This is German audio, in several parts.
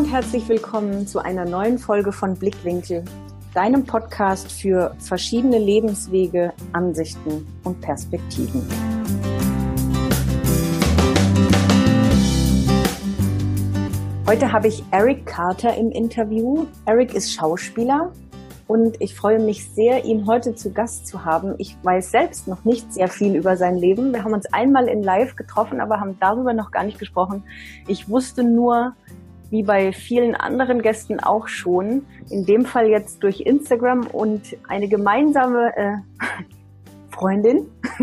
und herzlich willkommen zu einer neuen Folge von Blickwinkel, deinem Podcast für verschiedene Lebenswege, Ansichten und Perspektiven. Heute habe ich Eric Carter im Interview. Eric ist Schauspieler und ich freue mich sehr, ihn heute zu Gast zu haben. Ich weiß selbst noch nicht sehr viel über sein Leben. Wir haben uns einmal in Live getroffen, aber haben darüber noch gar nicht gesprochen. Ich wusste nur, wie bei vielen anderen Gästen auch schon, in dem Fall jetzt durch Instagram und eine gemeinsame äh, Freundin,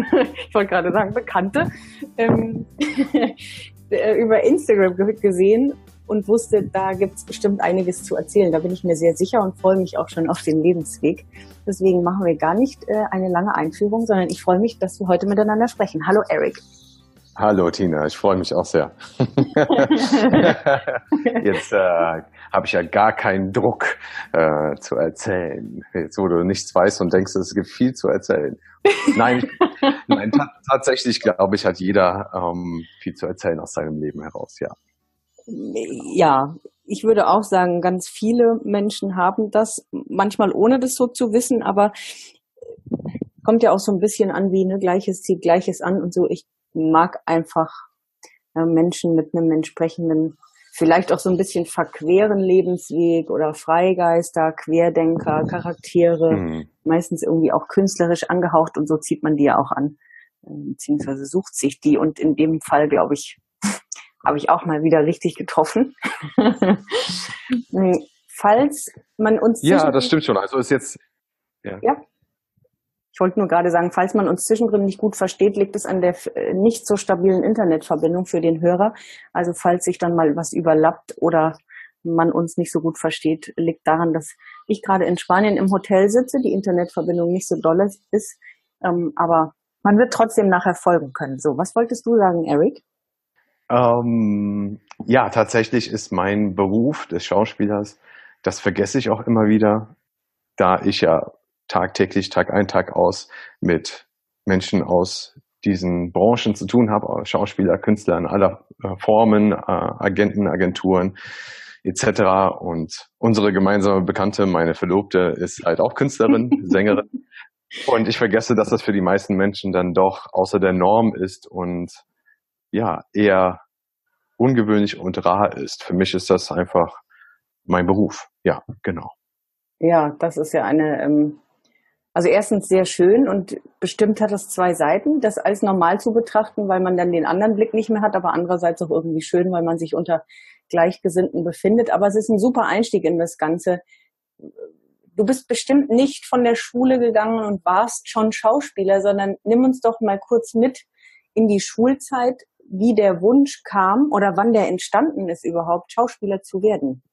ich wollte gerade sagen Bekannte, ähm, äh, über Instagram gesehen und wusste, da gibt es bestimmt einiges zu erzählen. Da bin ich mir sehr sicher und freue mich auch schon auf den Lebensweg. Deswegen machen wir gar nicht äh, eine lange Einführung, sondern ich freue mich, dass wir heute miteinander sprechen. Hallo Eric. Hallo Tina, ich freue mich auch sehr. Jetzt äh, habe ich ja gar keinen Druck äh, zu erzählen. Jetzt, wo du nichts weißt und denkst, es gibt viel zu erzählen. Nein, nein tatsächlich glaube ich, hat jeder ähm, viel zu erzählen aus seinem Leben heraus, ja ja, ich würde auch sagen, ganz viele Menschen haben das, manchmal ohne das so zu wissen, aber kommt ja auch so ein bisschen an wie, ne, Gleiches zieht Gleiches an und so. Ich mag einfach äh, Menschen mit einem entsprechenden, vielleicht auch so ein bisschen verqueren Lebensweg oder Freigeister, Querdenker, Charaktere, mhm. meistens irgendwie auch künstlerisch angehaucht und so zieht man die ja auch an, äh, beziehungsweise sucht sich die und in dem Fall, glaube ich, habe ich auch mal wieder richtig getroffen. Falls man uns ja, das stimmt schon. Also ist jetzt ja. ja. Ich wollte nur gerade sagen, falls man uns zwischendrin nicht gut versteht, liegt es an der äh, nicht so stabilen Internetverbindung für den Hörer. Also falls sich dann mal was überlappt oder man uns nicht so gut versteht, liegt daran, dass ich gerade in Spanien im Hotel sitze, die Internetverbindung nicht so doll ist, ähm, aber man wird trotzdem nachher folgen können. So, was wolltest du sagen, Eric? Ähm, ja, tatsächlich ist mein Beruf des Schauspielers, das vergesse ich auch immer wieder, da ich ja tagtäglich, Tag ein, Tag aus mit Menschen aus diesen Branchen zu tun habe, Schauspieler, Künstler in aller äh, Formen, äh, Agenten, Agenturen etc. Und unsere gemeinsame Bekannte, meine Verlobte, ist halt auch Künstlerin, Sängerin. Und ich vergesse, dass das für die meisten Menschen dann doch außer der Norm ist und ja, eher ungewöhnlich und rar ist. Für mich ist das einfach mein Beruf. Ja, genau. Ja, das ist ja eine, ähm, also erstens sehr schön und bestimmt hat das zwei Seiten, das als normal zu betrachten, weil man dann den anderen Blick nicht mehr hat, aber andererseits auch irgendwie schön, weil man sich unter Gleichgesinnten befindet. Aber es ist ein super Einstieg in das Ganze. Du bist bestimmt nicht von der Schule gegangen und warst schon Schauspieler, sondern nimm uns doch mal kurz mit in die Schulzeit wie der Wunsch kam oder wann der entstanden ist überhaupt, Schauspieler zu werden?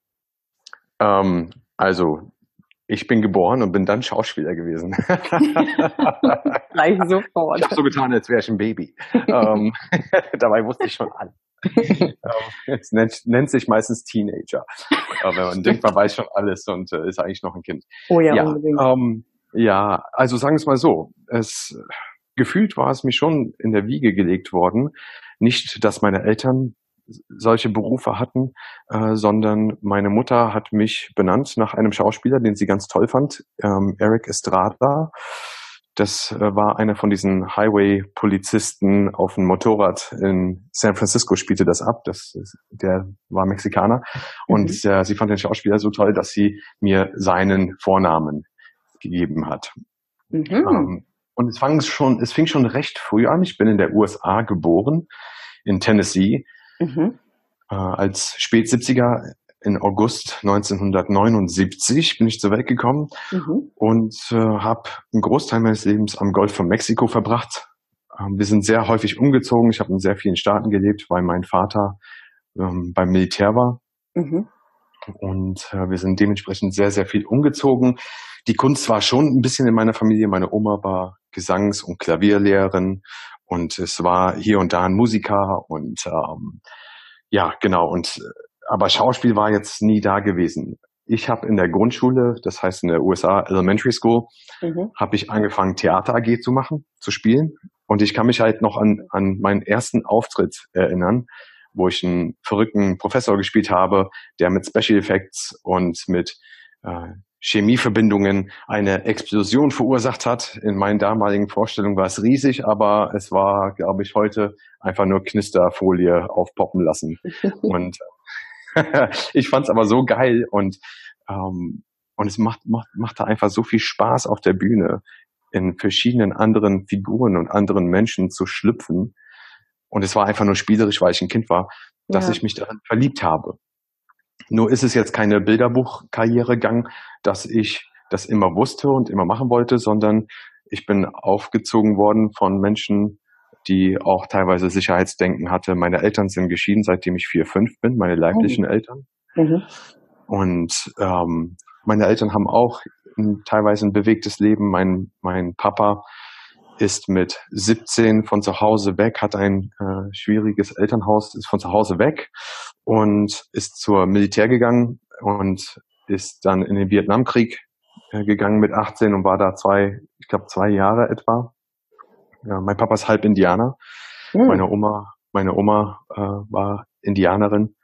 Ähm, also ich bin geboren und bin dann Schauspieler gewesen. Gleich sofort. Ich habe so getan, als wäre ich ein Baby. ähm, dabei wusste ich schon alles. Ähm, es nennt, nennt, sich meistens Teenager. Aber wenn man denkt, man weiß schon alles und äh, ist eigentlich noch ein Kind. Oh ja, ja unbedingt. Ähm, ja, also sagen wir es mal so. Es, gefühlt war es mir schon in der Wiege gelegt worden, nicht, dass meine Eltern solche Berufe hatten, äh, sondern meine Mutter hat mich benannt nach einem Schauspieler, den sie ganz toll fand, ähm, Eric Estrada. Das äh, war einer von diesen Highway-Polizisten auf dem Motorrad in San Francisco, spielte das ab. Das, der war Mexikaner. Und mhm. äh, sie fand den Schauspieler so toll, dass sie mir seinen Vornamen gegeben hat. Mhm. Ähm, und es fang schon, es fing schon recht früh an. Ich bin in der USA geboren, in Tennessee, mhm. äh, als Spät-70er in August 1979 bin ich zur Welt gekommen mhm. und äh, habe einen Großteil meines Lebens am Golf von Mexiko verbracht. Ähm, wir sind sehr häufig umgezogen. Ich habe in sehr vielen Staaten gelebt, weil mein Vater ähm, beim Militär war. Mhm. Und äh, wir sind dementsprechend sehr, sehr viel umgezogen. Die Kunst war schon ein bisschen in meiner Familie. Meine Oma war Gesangs- und Klavierlehrerin und es war hier und da ein Musiker und ähm, ja, genau. Und aber Schauspiel war jetzt nie da gewesen. Ich habe in der Grundschule, das heißt in der USA Elementary School, mhm. habe ich angefangen Theater AG zu machen, zu spielen. Und ich kann mich halt noch an, an meinen ersten Auftritt erinnern, wo ich einen verrückten Professor gespielt habe, der mit Special Effects und mit äh, Chemieverbindungen eine Explosion verursacht hat. In meinen damaligen Vorstellungen war es riesig, aber es war, glaube ich, heute einfach nur Knisterfolie aufpoppen lassen. und ich fand es aber so geil und ähm, und es macht, macht, macht da einfach so viel Spaß auf der Bühne, in verschiedenen anderen Figuren und anderen Menschen zu schlüpfen. Und es war einfach nur spielerisch, weil ich ein Kind war, dass ja. ich mich darin verliebt habe. Nur ist es jetzt keine Bilderbuchkarriere gegangen, dass ich das immer wusste und immer machen wollte, sondern ich bin aufgezogen worden von Menschen, die auch teilweise Sicherheitsdenken hatte. Meine Eltern sind geschieden, seitdem ich vier, fünf bin, meine leiblichen mhm. Eltern. Mhm. Und ähm, meine Eltern haben auch ein, teilweise ein bewegtes Leben. Mein, mein Papa ist mit 17 von zu Hause weg, hat ein äh, schwieriges Elternhaus, ist von zu Hause weg und ist zur Militär gegangen und ist dann in den Vietnamkrieg äh, gegangen mit 18 und war da zwei, ich glaube zwei Jahre etwa. Ja, mein Papa ist halb Indianer. Mhm. Meine Oma, meine Oma äh, war Indianerin.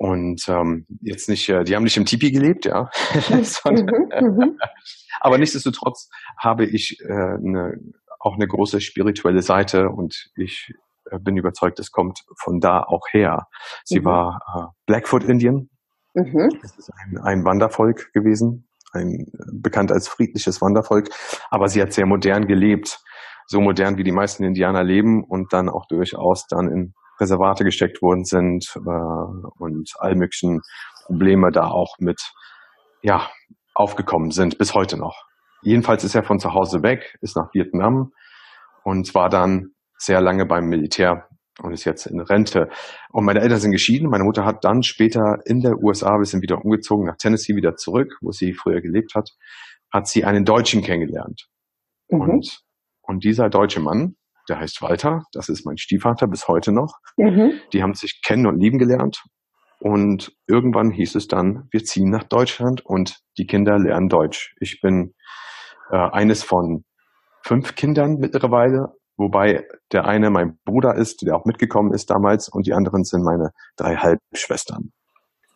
Und ähm, jetzt nicht, äh, die haben nicht im Tipi gelebt, ja. Sondern, mhm, mhm. aber nichtsdestotrotz habe ich äh, eine, auch eine große spirituelle Seite und ich äh, bin überzeugt, es kommt von da auch her. Sie mhm. war äh, Blackfoot Indian. Mhm. Das ist ein, ein Wandervolk gewesen, ein bekannt als friedliches Wandervolk, aber sie hat sehr modern gelebt, so modern wie die meisten Indianer leben und dann auch durchaus dann in Reservate gesteckt worden sind äh, und all möglichen Probleme da auch mit ja aufgekommen sind bis heute noch. Jedenfalls ist er von zu Hause weg, ist nach Vietnam und war dann sehr lange beim Militär und ist jetzt in Rente. Und meine Eltern sind geschieden. Meine Mutter hat dann später in der USA, wir sind wieder umgezogen nach Tennessee wieder zurück, wo sie früher gelebt hat, hat sie einen Deutschen kennengelernt. Mhm. Und, und dieser deutsche Mann der heißt Walter, das ist mein Stiefvater bis heute noch. Mhm. Die haben sich kennen und lieben gelernt. Und irgendwann hieß es dann, wir ziehen nach Deutschland und die Kinder lernen Deutsch. Ich bin äh, eines von fünf Kindern mittlerweile, wobei der eine mein Bruder ist, der auch mitgekommen ist damals, und die anderen sind meine drei Halbschwestern.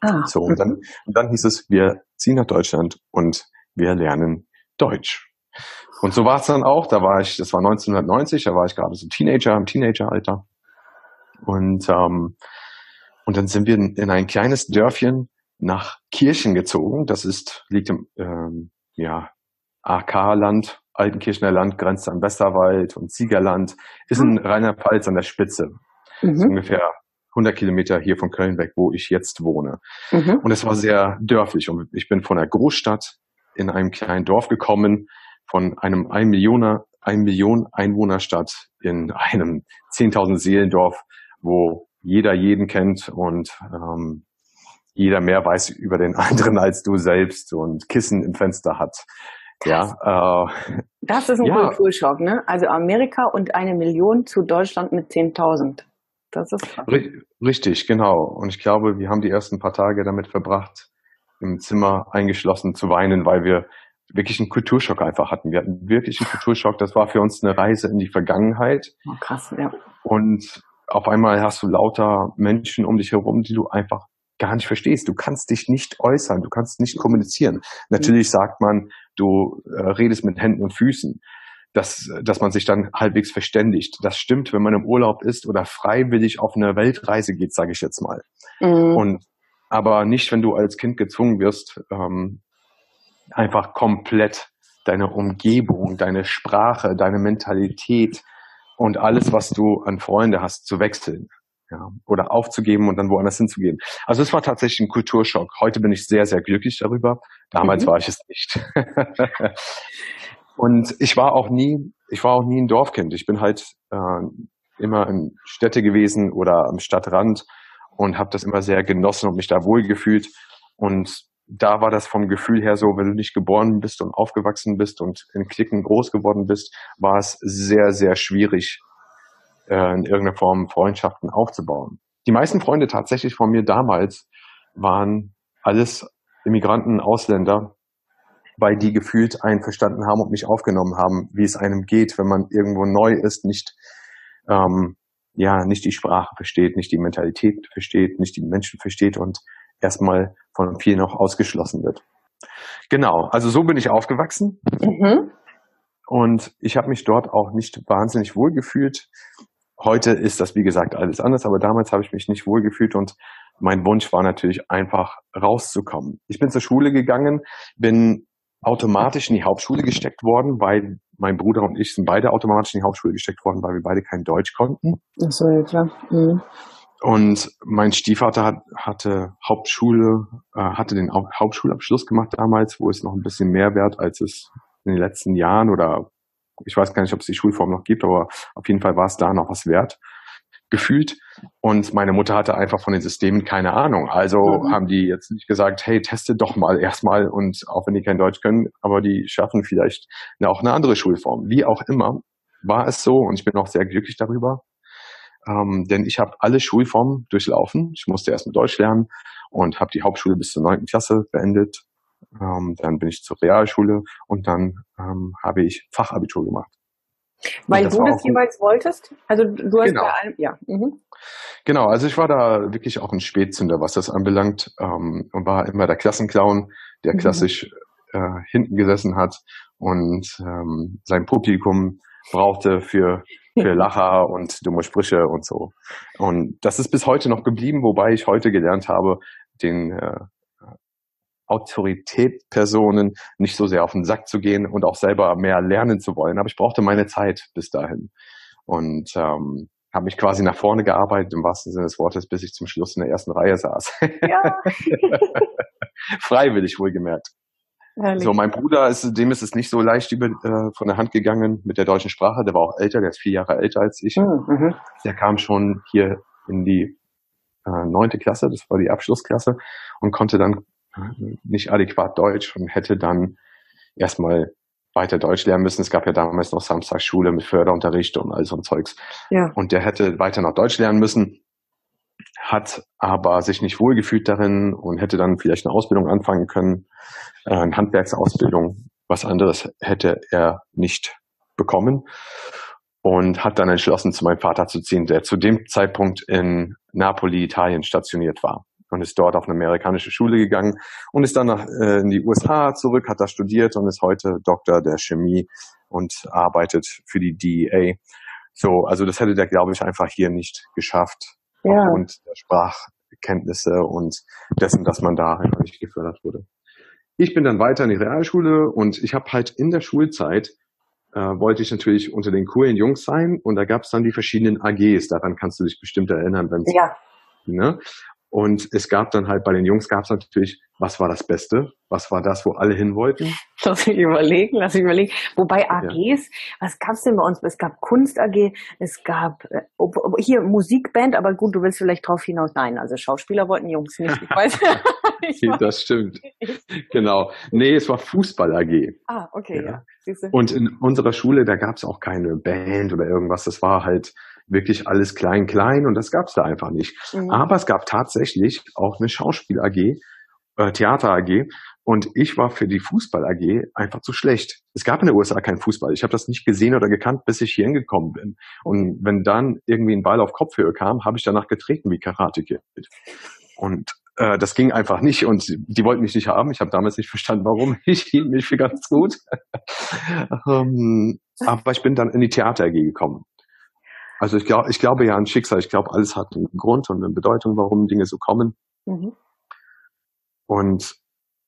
Ah. So, und dann, und dann hieß es, wir ziehen nach Deutschland und wir lernen Deutsch. Und so war es dann auch. Da war ich, das war 1990, da war ich gerade so Teenager, im Teenageralter. Und, ähm, und dann sind wir in, in ein kleines Dörfchen nach Kirchen gezogen. Das ist, liegt im ähm, ja, AK-Land, Altenkirchener Land, grenzt an Westerwald und Siegerland, ist in ah. Rheinland-Pfalz an der Spitze. Mhm. Ist ungefähr 100 Kilometer hier von Köln weg, wo ich jetzt wohne. Mhm. Und es war sehr dörflich. Und ich bin von der Großstadt in einem kleinen Dorf gekommen, von einem 1 Millioner, 1 Million Einwohnerstadt in einem 10.000 Seelendorf, wo jeder jeden kennt und ähm, jeder mehr weiß über den anderen als du selbst und Kissen im Fenster hat. Ja, äh, das ist ein ja. Kulturschock, ne? Also Amerika und eine Million zu Deutschland mit 10.000. Das ist krass. Richtig, genau. Und ich glaube, wir haben die ersten paar Tage damit verbracht, im Zimmer eingeschlossen zu weinen, weil wir wirklich einen Kulturschock einfach hatten. Wir hatten wirklich einen Kulturschock. Das war für uns eine Reise in die Vergangenheit. Oh, krass, ja. Und auf einmal hast du lauter Menschen um dich herum, die du einfach gar nicht verstehst. Du kannst dich nicht äußern, du kannst nicht kommunizieren. Natürlich sagt man, du äh, redest mit Händen und Füßen, dass, dass man sich dann halbwegs verständigt. Das stimmt, wenn man im Urlaub ist oder freiwillig auf eine Weltreise geht, sage ich jetzt mal. Mhm. Und aber nicht, wenn du als Kind gezwungen wirst, ähm, einfach komplett deine Umgebung, deine Sprache, deine Mentalität und alles, was du an Freunde hast, zu wechseln. Ja, oder aufzugeben und dann woanders hinzugehen. Also es war tatsächlich ein Kulturschock. Heute bin ich sehr, sehr glücklich darüber. Damals mhm. war ich es nicht. und ich war auch nie, ich war auch nie ein Dorfkind. Ich bin halt äh, immer in Städte gewesen oder am Stadtrand und habe das immer sehr genossen und mich da wohl gefühlt. Und da war das vom Gefühl her so, wenn du nicht geboren bist und aufgewachsen bist und in Klicken groß geworden bist, war es sehr, sehr schwierig, äh, in irgendeiner Form Freundschaften aufzubauen. Die meisten Freunde tatsächlich von mir damals waren alles Immigranten, Ausländer, weil die gefühlt einen verstanden haben und mich aufgenommen haben, wie es einem geht, wenn man irgendwo neu ist, nicht ähm, ja nicht die Sprache versteht, nicht die Mentalität versteht, nicht die Menschen versteht und erstmal von vielen auch ausgeschlossen wird. Genau, also so bin ich aufgewachsen. Mhm. Und ich habe mich dort auch nicht wahnsinnig wohl gefühlt. Heute ist das, wie gesagt, alles anders, aber damals habe ich mich nicht wohl gefühlt und mein Wunsch war natürlich einfach rauszukommen. Ich bin zur Schule gegangen, bin automatisch in die Hauptschule gesteckt worden, weil mein Bruder und ich sind beide automatisch in die Hauptschule gesteckt worden, weil wir beide kein Deutsch konnten. Ach so, ja klar. Mhm. Und mein Stiefvater hat, hatte Hauptschule, äh, hatte den Hauptschulabschluss gemacht damals, wo es noch ein bisschen mehr wert, als es in den letzten Jahren oder ich weiß gar nicht, ob es die Schulform noch gibt, aber auf jeden Fall war es da noch was wert gefühlt. Und meine Mutter hatte einfach von den Systemen keine Ahnung. Also mhm. haben die jetzt nicht gesagt, hey, teste doch mal erstmal und auch wenn die kein Deutsch können, aber die schaffen vielleicht auch eine andere Schulform. Wie auch immer war es so und ich bin auch sehr glücklich darüber. Ähm, denn ich habe alle Schulformen durchlaufen. Ich musste erst mit Deutsch lernen und habe die Hauptschule bis zur neunten Klasse beendet. Ähm, dann bin ich zur Realschule und dann ähm, habe ich Fachabitur gemacht. Weil du das jeweils wolltest? Also du hast genau. da, ja. Mhm. Genau, also ich war da wirklich auch ein Spätzünder, was das anbelangt, ähm, und war immer der Klassenclown, der mhm. klassisch äh, hinten gesessen hat und ähm, sein Publikum brauchte für für Lacher und dumme Sprüche und so. Und das ist bis heute noch geblieben, wobei ich heute gelernt habe, den äh, Autoritätspersonen nicht so sehr auf den Sack zu gehen und auch selber mehr lernen zu wollen. Aber ich brauchte meine Zeit bis dahin und ähm, habe mich quasi nach vorne gearbeitet, im wahrsten Sinne des Wortes, bis ich zum Schluss in der ersten Reihe saß. Ja. Freiwillig wohlgemerkt. Herrlich. So, mein Bruder ist, dem ist es nicht so leicht über, äh, von der Hand gegangen mit der deutschen Sprache. Der war auch älter, der ist vier Jahre älter als ich. Hm, mhm. Der kam schon hier in die äh, neunte Klasse, das war die Abschlussklasse, und konnte dann nicht adäquat Deutsch und hätte dann erstmal weiter Deutsch lernen müssen. Es gab ja damals noch Samstagsschule mit Förderunterricht und all so ein Zeugs. Ja. Und der hätte weiter noch Deutsch lernen müssen, hat aber sich nicht wohlgefühlt darin und hätte dann vielleicht eine Ausbildung anfangen können, äh, eine Handwerksausbildung. Was anderes hätte er nicht bekommen und hat dann entschlossen, zu meinem Vater zu ziehen, der zu dem Zeitpunkt in Napoli, Italien stationiert war und ist dort auf eine amerikanische Schule gegangen und ist dann nach, äh, in die USA zurück, hat da studiert und ist heute Doktor der Chemie und arbeitet für die DEA. So, also das hätte der, glaube ich, einfach hier nicht geschafft ja. aufgrund der Sprachkenntnisse und dessen, dass man da einfach nicht gefördert wurde. Ich bin dann weiter in die Realschule und ich habe halt in der Schulzeit äh, wollte ich natürlich unter den coolen Jungs sein und da gab es dann die verschiedenen AGs. Daran kannst du dich bestimmt erinnern, wenn ja. Ne? Und es gab dann halt bei den Jungs gab es natürlich, was war das Beste? Was war das, wo alle hin wollten? Lass mich überlegen, lass mich überlegen. Wobei AGs, ja. was gab's denn bei uns? Es gab Kunst AG, es gab äh, hier Musikband, aber gut, du willst vielleicht drauf hinaus. Nein, also Schauspieler wollten Jungs nicht. Ich weiß. ich. Das stimmt. Genau. Nee, es war Fußball AG. Ah, okay, ja. ja. Und in unserer Schule, da gab's auch keine Band oder irgendwas. Das war halt wirklich alles klein, klein und das gab es da einfach nicht. Mhm. Aber es gab tatsächlich auch eine Schauspiel AG, äh, Theater AG und ich war für die Fußball AG einfach zu schlecht. Es gab in den USA keinen Fußball. Ich habe das nicht gesehen oder gekannt, bis ich hier hingekommen bin. Und wenn dann irgendwie ein Ball auf Kopfhöhe kam, habe ich danach getreten wie Karate Kid. Und äh, das ging einfach nicht und die wollten mich nicht haben. Ich habe damals nicht verstanden, warum. Ich hielt mich für ganz gut. ähm, aber ich bin dann in die Theater AG gekommen. Also ich glaube, ich glaube ja an Schicksal. Ich glaube, alles hat einen Grund und eine Bedeutung, warum Dinge so kommen. Mhm. Und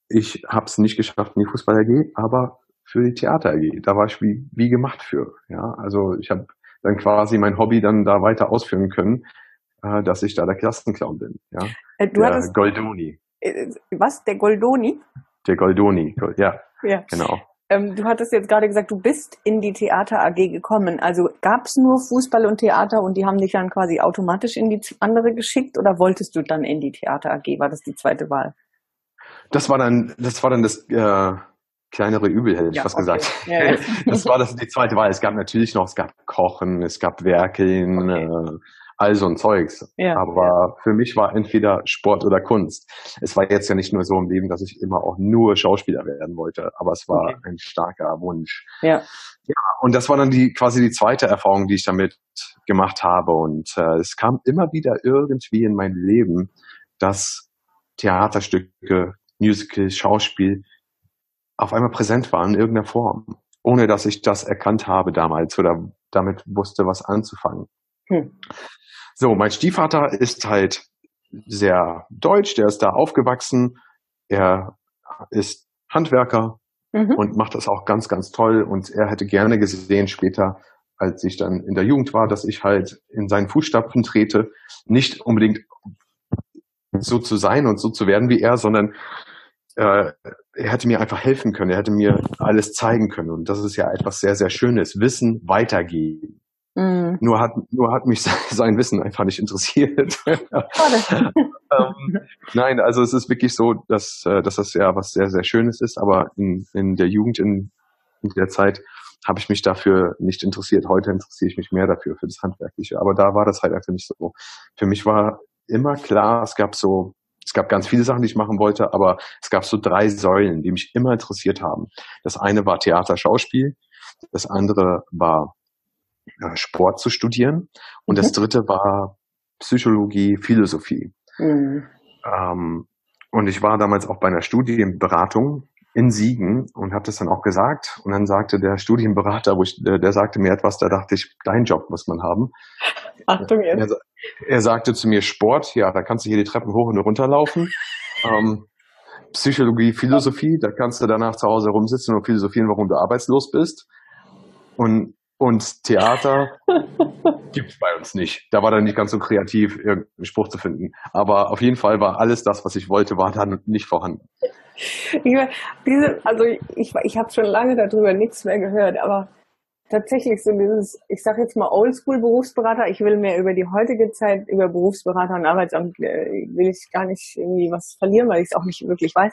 ich habe es nicht geschafft in die Fußball AG, aber für die Theater AG, da war ich wie, wie gemacht für. Ja, also ich habe dann quasi mein Hobby dann da weiter ausführen können, äh, dass ich da der Klassenclown bin. Ja, äh, du der hattest, Goldoni. Äh, was? Der Goldoni? Der Goldoni, ja, ja. genau. Ähm, du hattest jetzt gerade gesagt, du bist in die Theater AG gekommen. Also gab es nur Fußball und Theater und die haben dich dann quasi automatisch in die andere geschickt oder wolltest du dann in die Theater AG? War das die zweite Wahl? Das war dann, das war dann das äh, kleinere Übel, hätte ich ja, fast okay. gesagt. Ja, ja. Das war das die zweite Wahl. Es gab natürlich noch, es gab Kochen, es gab Werkeln, okay. äh, all so ein Zeugs. Ja, Aber ja. für mich war entweder Sport oder Kunst. Es war jetzt ja nicht nur so im Leben, dass ich immer auch nur Schauspieler werden wollte, aber es war okay. ein starker Wunsch. Ja. ja. Und das war dann die quasi die zweite Erfahrung, die ich damit gemacht habe. Und äh, es kam immer wieder irgendwie in mein Leben, dass Theaterstücke, Musical, Schauspiel auf einmal präsent waren in irgendeiner Form, ohne dass ich das erkannt habe damals oder damit wusste, was anzufangen. Hm. So, mein Stiefvater ist halt sehr deutsch, der ist da aufgewachsen, er ist Handwerker mhm. und macht das auch ganz, ganz toll und er hätte gerne gesehen später, als ich dann in der Jugend war, dass ich halt in seinen Fußstapfen trete, nicht unbedingt so zu sein und so zu werden wie er, sondern äh, er hätte mir einfach helfen können, er hätte mir alles zeigen können. Und das ist ja etwas sehr, sehr Schönes. Wissen weitergeben. Mhm. Nur hat nur hat mich sein Wissen einfach nicht interessiert. ähm, nein, also es ist wirklich so, dass, äh, dass das ja was sehr, sehr Schönes ist, aber in, in der Jugend, in, in der Zeit, habe ich mich dafür nicht interessiert. Heute interessiere ich mich mehr dafür, für das Handwerkliche. Aber da war das halt einfach nicht so. Für mich war immer klar, es gab so es gab ganz viele Sachen, die ich machen wollte, aber es gab so drei Säulen, die mich immer interessiert haben. Das eine war Theater, Schauspiel, das andere war Sport zu studieren und mhm. das dritte war Psychologie, Philosophie. Mhm. Ähm, und ich war damals auch bei einer Studienberatung in Siegen und habe das dann auch gesagt. Und dann sagte der Studienberater, wo ich, der, der sagte mir etwas, da dachte ich, dein Job muss man haben. Achtung jetzt. Er, er sagte zu mir, Sport, ja, da kannst du hier die Treppen hoch und runter laufen. Ähm, Psychologie, Philosophie, da kannst du danach zu Hause rumsitzen und philosophieren, warum du arbeitslos bist. Und, und Theater gibt's bei uns nicht. Da war dann nicht ganz so kreativ, irgendeinen Spruch zu finden. Aber auf jeden Fall war alles das, was ich wollte, war dann nicht vorhanden. Ich, diese, also ich, ich habe schon lange darüber nichts mehr gehört, aber tatsächlich so dieses, ich sage jetzt mal Oldschool-Berufsberater, ich will mehr über die heutige Zeit, über Berufsberater und Arbeitsamt äh, will ich gar nicht irgendwie was verlieren, weil ich es auch nicht wirklich weiß.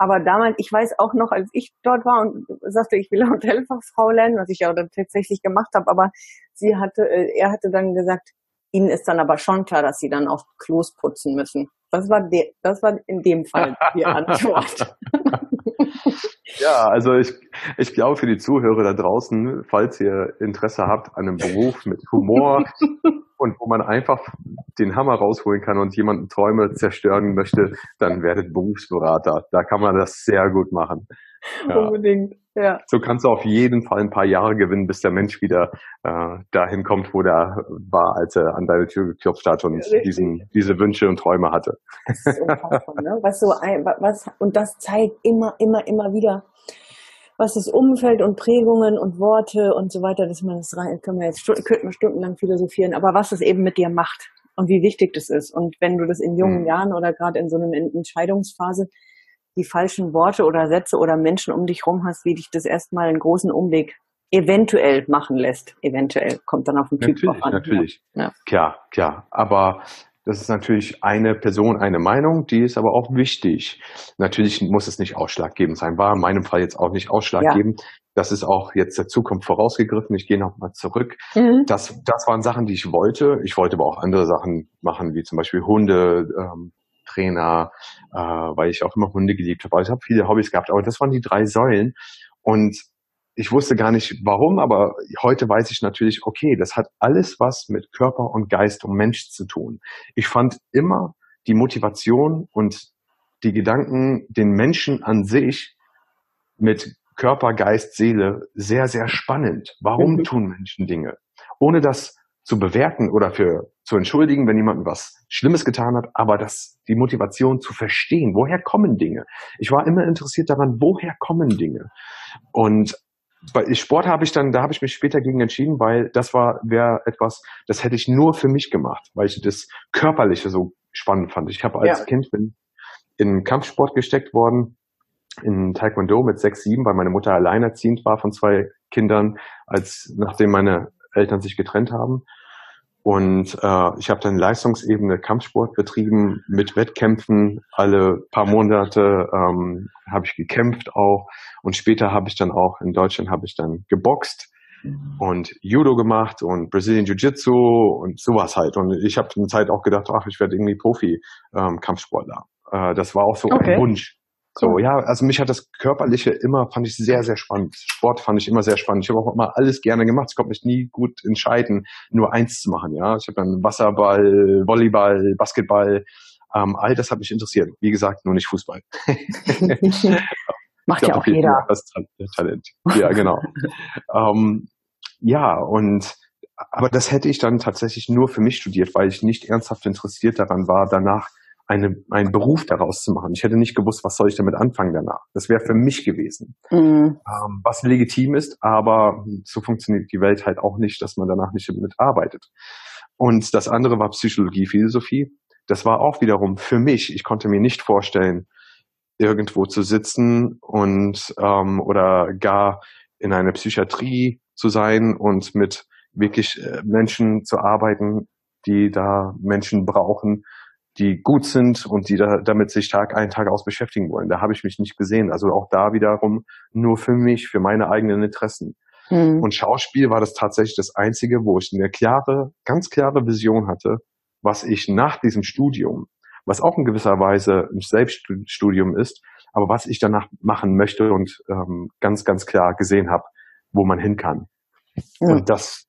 Aber damals, ich weiß auch noch, als ich dort war und sagte, ich will Hotelfachfrau lernen, was ich ja dann tatsächlich gemacht habe, aber sie hatte, äh, er hatte dann gesagt, ihnen ist dann aber schon klar, dass sie dann auch Klos putzen müssen. Das war, de, das war in dem Fall die Antwort. ja, also ich, ich glaube für die Zuhörer da draußen, falls ihr Interesse habt an einem Beruf mit Humor und wo man einfach den Hammer rausholen kann und jemanden Träume zerstören möchte, dann werdet Berufsberater. Da kann man das sehr gut machen. Ja. Unbedingt. Ja. So kannst du auf jeden Fall ein paar Jahre gewinnen, bis der Mensch wieder äh, dahin kommt, wo der war, als er an deine Tür geklopft hat und diesen, diese Wünsche und Träume hatte. Ist unfassbar, ne? Was so ein, was, und das zeigt immer, immer, immer wieder, was das Umfeld und Prägungen und Worte und so weiter, dass man das rein, können wir jetzt könnten wir stundenlang philosophieren, aber was es eben mit dir macht und wie wichtig das ist. Und wenn du das in jungen mhm. Jahren oder gerade in so einer Entscheidungsphase die falschen Worte oder Sätze oder Menschen um dich rum hast, wie dich das erstmal einen großen Umweg eventuell machen lässt. Eventuell kommt dann auf den Typ natürlich, an. Natürlich, ja. klar, klar. Aber das ist natürlich eine Person, eine Meinung, die ist aber auch wichtig. Natürlich muss es nicht ausschlaggebend sein, war in meinem Fall jetzt auch nicht ausschlaggebend. Ja. Das ist auch jetzt der Zukunft vorausgegriffen. Ich gehe nochmal zurück. Mhm. Das, das waren Sachen, die ich wollte. Ich wollte aber auch andere Sachen machen, wie zum Beispiel Hunde, ähm, Trainer, äh, weil ich auch immer Hunde geliebt habe. Also ich habe viele Hobbys gehabt, aber das waren die drei Säulen. Und ich wusste gar nicht warum, aber heute weiß ich natürlich, okay, das hat alles was mit Körper und Geist und Mensch zu tun. Ich fand immer die Motivation und die Gedanken, den Menschen an sich mit Körper, Geist, Seele sehr, sehr spannend. Warum mhm. tun Menschen Dinge? Ohne das zu bewerten oder für zu entschuldigen, wenn jemand was Schlimmes getan hat, aber das, die Motivation zu verstehen, woher kommen Dinge. Ich war immer interessiert daran, woher kommen Dinge. Und bei Sport habe ich dann, da habe ich mich später gegen entschieden, weil das war, wäre etwas, das hätte ich nur für mich gemacht, weil ich das Körperliche so spannend fand. Ich habe als ja. Kind bin in Kampfsport gesteckt worden, in Taekwondo mit sechs, sieben, weil meine Mutter alleinerziehend war von zwei Kindern, als nachdem meine Eltern sich getrennt haben. Und äh, ich habe dann Leistungsebene Kampfsport betrieben mit Wettkämpfen. Alle paar Monate ähm, habe ich gekämpft auch. Und später habe ich dann auch in Deutschland habe ich dann geboxt. und Judo gemacht und Brazilian Jiu-Jitsu und sowas halt. Und ich habe eine Zeit auch gedacht, ach, ich werde irgendwie Profi-Kampfsportler. Ähm, äh, das war auch so okay. ein Wunsch. So, ja, also mich hat das Körperliche immer, fand ich sehr, sehr spannend. Sport fand ich immer sehr spannend. Ich habe auch immer alles gerne gemacht. Ich konnte mich nie gut entscheiden, nur eins zu machen, ja. Ich habe dann Wasserball, Volleyball, Basketball, ähm, all das hat mich interessiert. Wie gesagt, nur nicht Fußball. Macht ja auch jeder. Das Talent. Ja, genau. ähm, ja, und aber das hätte ich dann tatsächlich nur für mich studiert, weil ich nicht ernsthaft interessiert daran war, danach eine, einen Beruf daraus zu machen. Ich hätte nicht gewusst, was soll ich damit anfangen danach. Das wäre für mich gewesen. Mhm. Ähm, was legitim ist, aber so funktioniert die Welt halt auch nicht, dass man danach nicht damit arbeitet. Und das andere war Psychologie, Philosophie. Das war auch wiederum für mich. Ich konnte mir nicht vorstellen, irgendwo zu sitzen und ähm, oder gar in einer Psychiatrie zu sein und mit wirklich äh, Menschen zu arbeiten, die da Menschen brauchen, die gut sind und die da, damit sich Tag ein, Tag aus beschäftigen wollen. Da habe ich mich nicht gesehen. Also auch da wiederum nur für mich, für meine eigenen Interessen. Mhm. Und Schauspiel war das tatsächlich das Einzige, wo ich eine klare, ganz klare Vision hatte, was ich nach diesem Studium, was auch in gewisser Weise ein Selbststudium ist, aber was ich danach machen möchte und ähm, ganz, ganz klar gesehen habe, wo man hin kann. Mhm. Und das,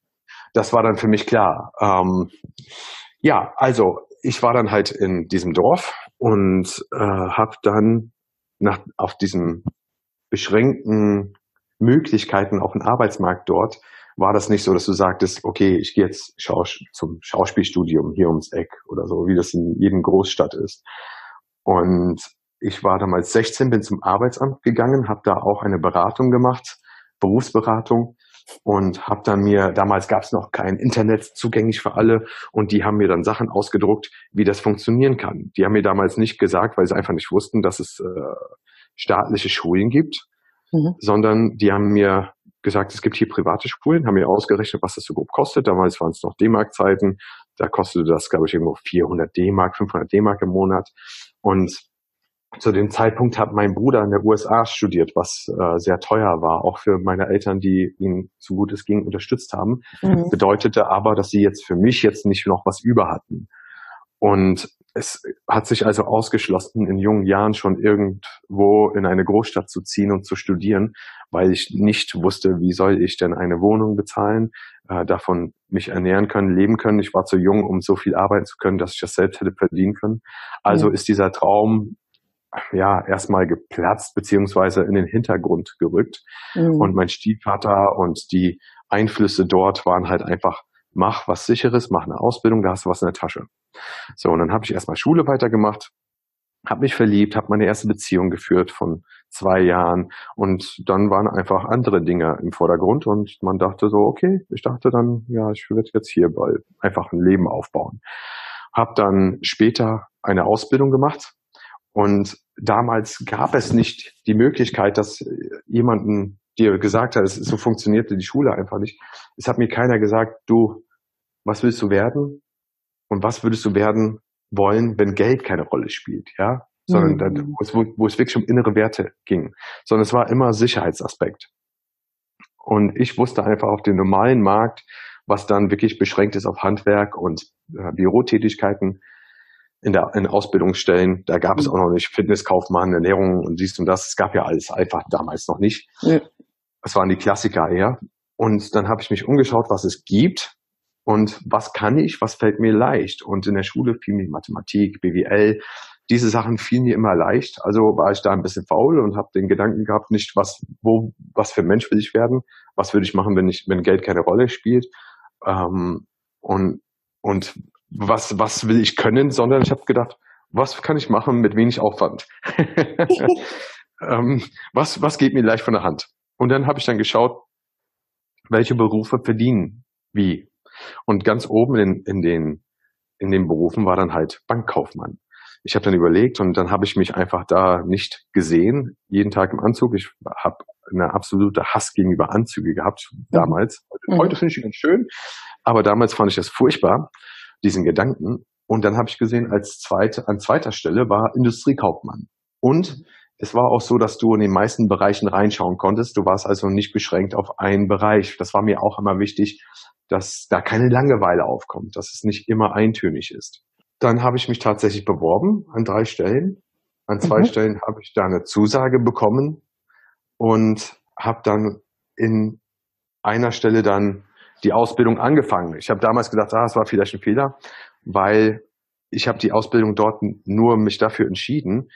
das war dann für mich klar. Ähm, ja, also ich war dann halt in diesem Dorf und äh, habe dann nach, auf diesen beschränkten Möglichkeiten auf dem Arbeitsmarkt dort, war das nicht so, dass du sagtest, okay, ich gehe jetzt Schaus zum Schauspielstudium hier ums Eck oder so, wie das in jedem Großstadt ist. Und ich war damals 16, bin zum Arbeitsamt gegangen, habe da auch eine Beratung gemacht, Berufsberatung und habe dann mir, damals gab es noch kein Internet zugänglich für alle und die haben mir dann Sachen ausgedruckt, wie das funktionieren kann. Die haben mir damals nicht gesagt, weil sie einfach nicht wussten, dass es äh, staatliche Schulen gibt, mhm. sondern die haben mir gesagt, es gibt hier private Schulen, haben mir ausgerechnet, was das so grob kostet. Damals waren es noch D-Mark-Zeiten, da kostete das, glaube ich, irgendwo 400 D-Mark, 500 D-Mark im Monat und zu dem Zeitpunkt hat mein Bruder in der USA studiert, was äh, sehr teuer war, auch für meine Eltern, die ihn so gut es ging unterstützt haben. Mhm. Bedeutete aber, dass sie jetzt für mich jetzt nicht noch was über hatten. Und es hat sich also ausgeschlossen, in jungen Jahren schon irgendwo in eine Großstadt zu ziehen und zu studieren, weil ich nicht wusste, wie soll ich denn eine Wohnung bezahlen, äh, davon mich ernähren können, leben können. Ich war zu jung, um so viel arbeiten zu können, dass ich das selbst hätte verdienen können. Also mhm. ist dieser Traum ja erstmal geplatzt beziehungsweise in den Hintergrund gerückt. Mhm. Und mein Stiefvater und die Einflüsse dort waren halt einfach, mach was sicheres, mach eine Ausbildung, da hast du was in der Tasche. So, und dann habe ich erstmal Schule weitergemacht, habe mich verliebt, habe meine erste Beziehung geführt von zwei Jahren und dann waren einfach andere Dinge im Vordergrund und man dachte so, okay, ich dachte dann, ja, ich werde jetzt hier bald einfach ein Leben aufbauen. Hab dann später eine Ausbildung gemacht und damals gab es nicht die Möglichkeit, dass jemanden dir gesagt hat, so funktionierte die Schule einfach nicht. Es hat mir keiner gesagt, du, was willst du werden? Und was würdest du werden wollen, wenn Geld keine Rolle spielt, ja? Sondern mhm. dann, wo, es, wo es wirklich um innere Werte ging. Sondern es war immer Sicherheitsaspekt. Und ich wusste einfach auf dem normalen Markt, was dann wirklich beschränkt ist auf Handwerk und äh, Bürotätigkeiten, in der in Ausbildungsstellen. Da gab es mhm. auch noch nicht Fitnesskaufmann, Ernährung und dies und das. Es gab ja alles einfach damals noch nicht. Ja. Das waren die Klassiker eher. Und dann habe ich mich umgeschaut, was es gibt und was kann ich, was fällt mir leicht. Und in der Schule fiel mir Mathematik, BWL, diese Sachen fielen mir immer leicht. Also war ich da ein bisschen faul und habe den Gedanken gehabt, nicht was, wo, was für ein Mensch will ich werden, was würde ich machen, wenn ich, wenn Geld keine Rolle spielt. Ähm, und und was, was will ich können, sondern ich habe gedacht, was kann ich machen mit wenig Aufwand? ähm, was, was geht mir leicht von der Hand? Und dann habe ich dann geschaut, welche Berufe verdienen wie. Und ganz oben in, in, den, in den Berufen war dann halt Bankkaufmann. Ich habe dann überlegt und dann habe ich mich einfach da nicht gesehen, jeden Tag im Anzug. Ich habe eine absolute Hass gegenüber Anzüge gehabt damals. Mhm. Heute finde ich ihn ganz schön, aber damals fand ich das furchtbar diesen Gedanken. Und dann habe ich gesehen, als zweite, an zweiter Stelle war Industriekaufmann. Und es war auch so, dass du in den meisten Bereichen reinschauen konntest. Du warst also nicht beschränkt auf einen Bereich. Das war mir auch immer wichtig, dass da keine Langeweile aufkommt, dass es nicht immer eintönig ist. Dann habe ich mich tatsächlich beworben an drei Stellen. An zwei mhm. Stellen habe ich da eine Zusage bekommen und habe dann in einer Stelle dann die Ausbildung angefangen. Ich habe damals gedacht, ah, es war vielleicht ein Fehler, weil ich habe die Ausbildung dort nur mich dafür entschieden,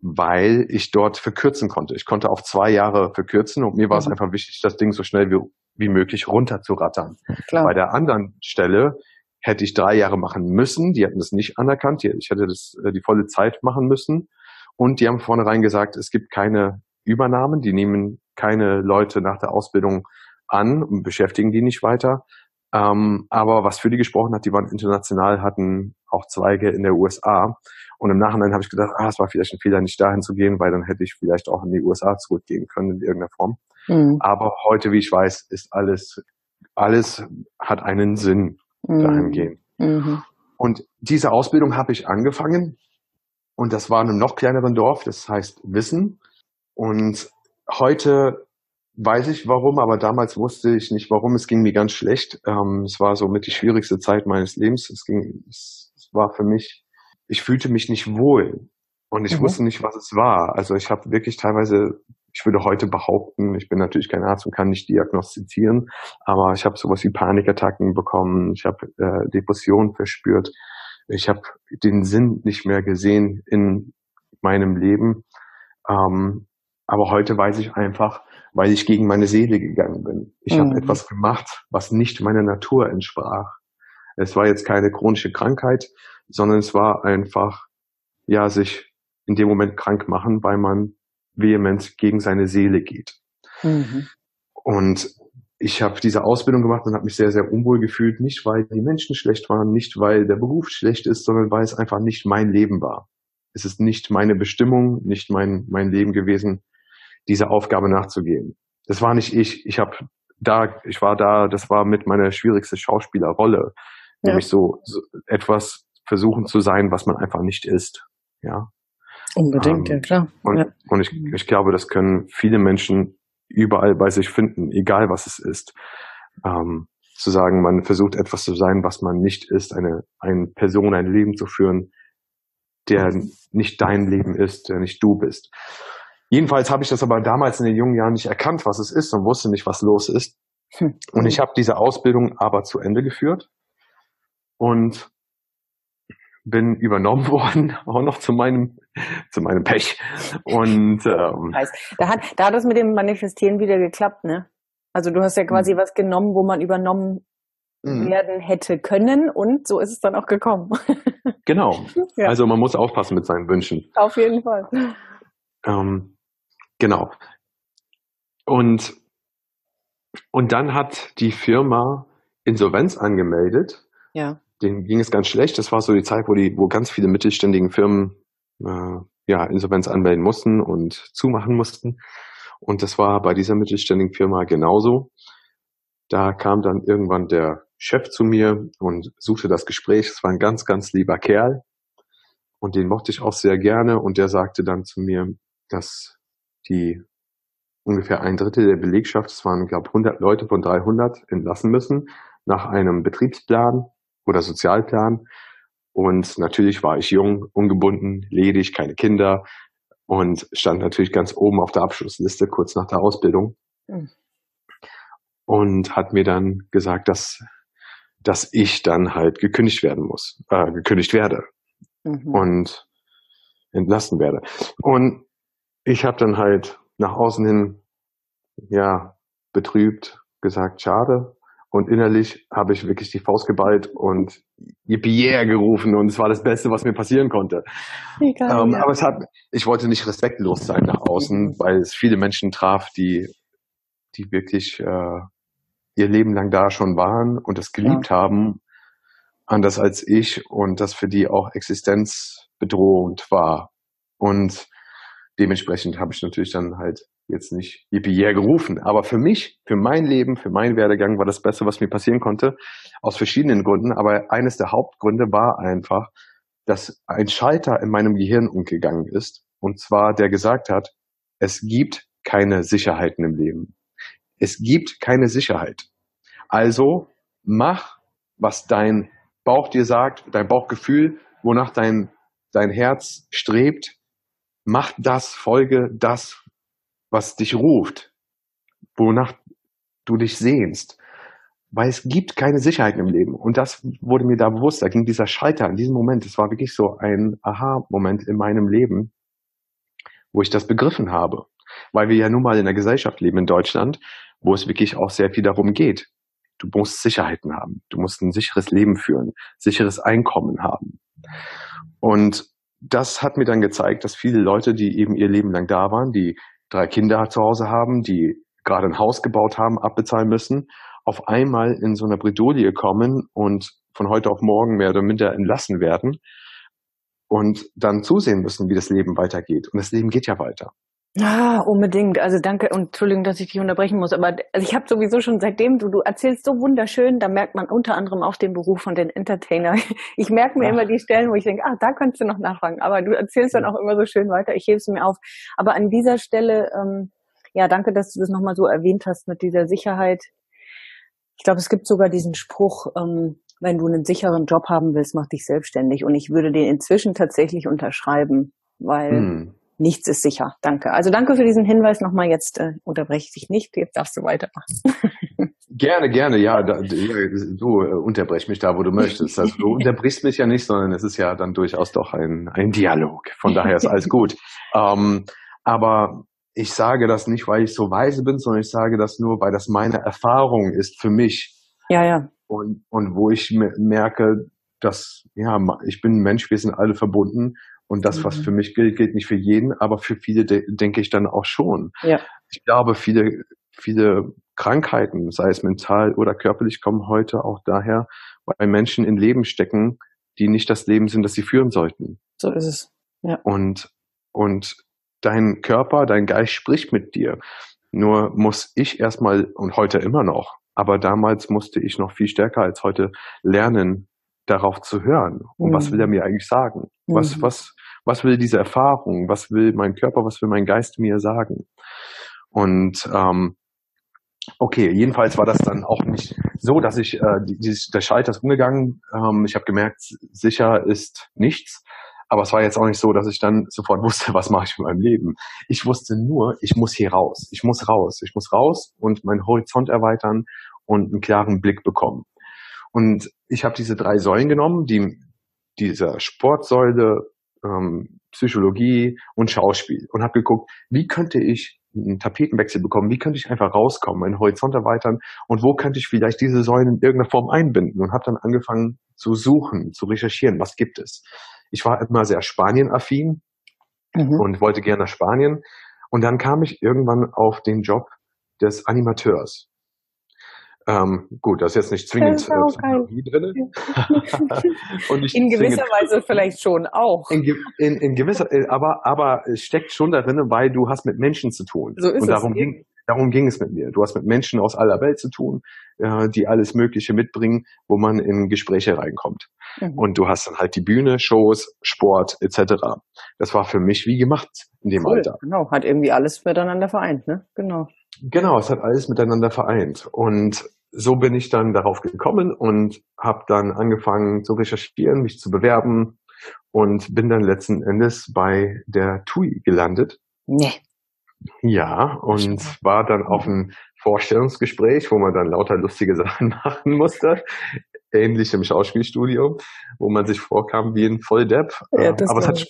weil ich dort verkürzen konnte. Ich konnte auf zwei Jahre verkürzen und mir war es mhm. einfach wichtig, das Ding so schnell wie, wie möglich runterzurattern. Klar. Bei der anderen Stelle hätte ich drei Jahre machen müssen. Die hatten das nicht anerkannt. Ich hätte das äh, die volle Zeit machen müssen. Und die haben vornherein gesagt, es gibt keine Übernahmen. Die nehmen keine Leute nach der Ausbildung an und beschäftigen die nicht weiter. Ähm, aber was für die gesprochen hat, die waren international, hatten auch Zweige in der USA. Und im Nachhinein habe ich gedacht, ah, es war vielleicht ein Fehler, nicht dahin zu gehen, weil dann hätte ich vielleicht auch in die USA zurückgehen können in irgendeiner Form. Mhm. Aber heute, wie ich weiß, ist alles, alles hat einen Sinn, mhm. dahin gehen. Mhm. Und diese Ausbildung habe ich angefangen. Und das war in einem noch kleineren Dorf, das heißt Wissen. Und heute weiß ich warum, aber damals wusste ich nicht warum. Es ging mir ganz schlecht. Ähm, es war so mit die schwierigste Zeit meines Lebens. Es ging, es, es war für mich, ich fühlte mich nicht wohl und ich mhm. wusste nicht, was es war. Also ich habe wirklich teilweise, ich würde heute behaupten, ich bin natürlich kein Arzt und kann nicht diagnostizieren, aber ich habe sowas wie Panikattacken bekommen. Ich habe äh, Depressionen verspürt. Ich habe den Sinn nicht mehr gesehen in meinem Leben. Ähm, aber heute weiß ich einfach, weil ich gegen meine Seele gegangen bin. Ich mhm. habe etwas gemacht, was nicht meiner Natur entsprach. Es war jetzt keine chronische Krankheit, sondern es war einfach, ja, sich in dem Moment krank machen, weil man vehement gegen seine Seele geht. Mhm. Und ich habe diese Ausbildung gemacht und habe mich sehr, sehr unwohl gefühlt, nicht weil die Menschen schlecht waren, nicht weil der Beruf schlecht ist, sondern weil es einfach nicht mein Leben war. Es ist nicht meine Bestimmung, nicht mein, mein Leben gewesen, diese Aufgabe nachzugehen. Das war nicht ich. Ich habe da, ich war da, das war mit meiner schwierigste Schauspielerrolle, ja. nämlich so, so etwas versuchen zu sein, was man einfach nicht ist. Ja. Unbedingt, ähm, ja klar. Und, ja. und ich, ich glaube, das können viele Menschen überall bei sich finden, egal was es ist. Ähm, zu sagen, man versucht etwas zu sein, was man nicht ist, eine, eine Person, ein Leben zu führen, der nicht dein Leben ist, der nicht du bist. Jedenfalls habe ich das aber damals in den jungen Jahren nicht erkannt, was es ist und wusste nicht, was los ist. Hm. Und ich habe diese Ausbildung aber zu Ende geführt und bin übernommen worden, auch noch zu meinem, zu meinem Pech. Und ähm, da hat, da hat es mit dem Manifestieren wieder geklappt, ne? Also du hast ja quasi mhm. was genommen, wo man übernommen mhm. werden hätte können und so ist es dann auch gekommen. Genau. ja. Also man muss aufpassen mit seinen Wünschen. Auf jeden Fall. Ähm, Genau. Und, und dann hat die Firma Insolvenz angemeldet. Ja. Denen ging es ganz schlecht. Das war so die Zeit, wo die, wo ganz viele mittelständigen Firmen äh, ja, Insolvenz anmelden mussten und zumachen mussten. Und das war bei dieser mittelständigen Firma genauso. Da kam dann irgendwann der Chef zu mir und suchte das Gespräch. Es war ein ganz, ganz lieber Kerl. Und den mochte ich auch sehr gerne. Und der sagte dann zu mir, dass die ungefähr ein Drittel der Belegschaft, es waren, glaube 100 Leute von 300, entlassen müssen nach einem Betriebsplan oder Sozialplan. Und natürlich war ich jung, ungebunden, ledig, keine Kinder und stand natürlich ganz oben auf der Abschlussliste kurz nach der Ausbildung. Mhm. Und hat mir dann gesagt, dass, dass ich dann halt gekündigt werden muss, äh, gekündigt werde mhm. und entlassen werde. Und ich habe dann halt nach außen hin ja betrübt gesagt, schade. Und innerlich habe ich wirklich die Faust geballt und Yippie yeah gerufen und es war das Beste, was mir passieren konnte. Egal, ähm, ja. Aber es hat, ich wollte nicht respektlos sein nach außen, weil es viele Menschen traf, die, die wirklich äh, ihr Leben lang da schon waren und das geliebt ja. haben, anders als ich und das für die auch existenzbedrohend war. Und dementsprechend habe ich natürlich dann halt jetzt nicht yippie gerufen. Aber für mich, für mein Leben, für meinen Werdegang war das Beste, was mir passieren konnte, aus verschiedenen Gründen. Aber eines der Hauptgründe war einfach, dass ein Schalter in meinem Gehirn umgegangen ist. und zwar der gesagt hat, es gibt keine Sicherheiten im Leben. Es gibt keine Sicherheit. Also mach, was dein Bauch dir sagt, dein Bauchgefühl, wonach dein, dein Herz strebt. Mach das, folge das, was dich ruft, wonach du dich sehnst. Weil es gibt keine Sicherheit im Leben. Und das wurde mir da bewusst. Da ging dieser Schalter in diesem Moment. Es war wirklich so ein Aha-Moment in meinem Leben, wo ich das begriffen habe. Weil wir ja nun mal in einer Gesellschaft leben in Deutschland, wo es wirklich auch sehr viel darum geht. Du musst Sicherheiten haben. Du musst ein sicheres Leben führen, sicheres Einkommen haben. Und das hat mir dann gezeigt, dass viele Leute, die eben ihr Leben lang da waren, die drei Kinder zu Hause haben, die gerade ein Haus gebaut haben, abbezahlen müssen, auf einmal in so einer Bredouille kommen und von heute auf morgen mehr oder minder entlassen werden und dann zusehen müssen, wie das Leben weitergeht. Und das Leben geht ja weiter. Ah, unbedingt. Also danke und Entschuldigung, dass ich dich unterbrechen muss. Aber also ich habe sowieso schon seitdem du du erzählst so wunderschön, da merkt man unter anderem auch den Beruf von den Entertainer. Ich merke mir Ach. immer die Stellen, wo ich denke, ah, da kannst du noch nachfragen. Aber du erzählst dann auch immer so schön weiter. Ich hebe es mir auf. Aber an dieser Stelle, ähm, ja, danke, dass du das nochmal so erwähnt hast mit dieser Sicherheit. Ich glaube, es gibt sogar diesen Spruch, ähm, wenn du einen sicheren Job haben willst, mach dich selbstständig. Und ich würde den inzwischen tatsächlich unterschreiben, weil hm nichts ist sicher. Danke. Also danke für diesen Hinweis nochmal. Jetzt äh, unterbreche ich dich nicht. Jetzt darfst du weitermachen. gerne, gerne. Ja, da, du äh, unterbrech mich da, wo du möchtest. Also du unterbrichst mich ja nicht, sondern es ist ja dann durchaus doch ein, ein Dialog. Von daher ist alles gut. Ähm, aber ich sage das nicht, weil ich so weise bin, sondern ich sage das nur, weil das meine Erfahrung ist für mich. Ja, ja. Und, und wo ich merke, dass, ja, ich bin ein Mensch, wir sind alle verbunden und das, was mhm. für mich gilt, gilt nicht für jeden, aber für viele de denke ich dann auch schon. Ja. Ich glaube, viele, viele Krankheiten, sei es mental oder körperlich, kommen heute auch daher, weil Menschen in Leben stecken, die nicht das Leben sind, das sie führen sollten. So ist es. Ja. Und, und dein Körper, dein Geist spricht mit dir. Nur muss ich erstmal und heute immer noch, aber damals musste ich noch viel stärker als heute lernen, darauf zu hören. Und mhm. was will er mhm. mir eigentlich sagen? Mhm. Was, was, was will diese Erfahrung? Was will mein Körper? Was will mein Geist mir sagen? Und ähm, okay, jedenfalls war das dann auch nicht so, dass ich äh, dieses, der Schalter ist umgegangen. Ähm, ich habe gemerkt, sicher ist nichts. Aber es war jetzt auch nicht so, dass ich dann sofort wusste, was mache ich mit meinem Leben. Ich wusste nur, ich muss hier raus. Ich muss raus. Ich muss raus und meinen Horizont erweitern und einen klaren Blick bekommen. Und ich habe diese drei Säulen genommen, die dieser Sportsäule, ähm, Psychologie und Schauspiel und habe geguckt, wie könnte ich einen Tapetenwechsel bekommen, wie könnte ich einfach rauskommen, meinen Horizont erweitern und wo könnte ich vielleicht diese Säulen in irgendeiner Form einbinden und habe dann angefangen zu suchen, zu recherchieren, was gibt es. Ich war immer sehr Spanien-affin mhm. und wollte gerne nach Spanien und dann kam ich irgendwann auf den Job des Animateurs. Ähm, gut, das ist jetzt nicht zwingend Psychologie äh, drin. in gewisser Weise vielleicht schon auch. In, in, in gewisser, äh, aber, aber es steckt schon darin, weil du hast mit Menschen zu tun. So ist Und darum es ging, darum ging es mit mir. Du hast mit Menschen aus aller Welt zu tun, äh, die alles Mögliche mitbringen, wo man in Gespräche reinkommt. Mhm. Und du hast dann halt die Bühne, Shows, Sport etc. Das war für mich wie gemacht in dem cool, Alter. Genau, hat irgendwie alles miteinander vereint, ne? Genau. Genau, es hat alles miteinander vereint. Und so bin ich dann darauf gekommen und habe dann angefangen zu recherchieren, mich zu bewerben und bin dann letzten Endes bei der TUI gelandet. Nee. Ja, und war dann auf ein Vorstellungsgespräch, wo man dann lauter lustige Sachen machen musste, ähnlich im Schauspielstudio, wo man sich vorkam wie ein Volldepp. Ja, aber, es hat,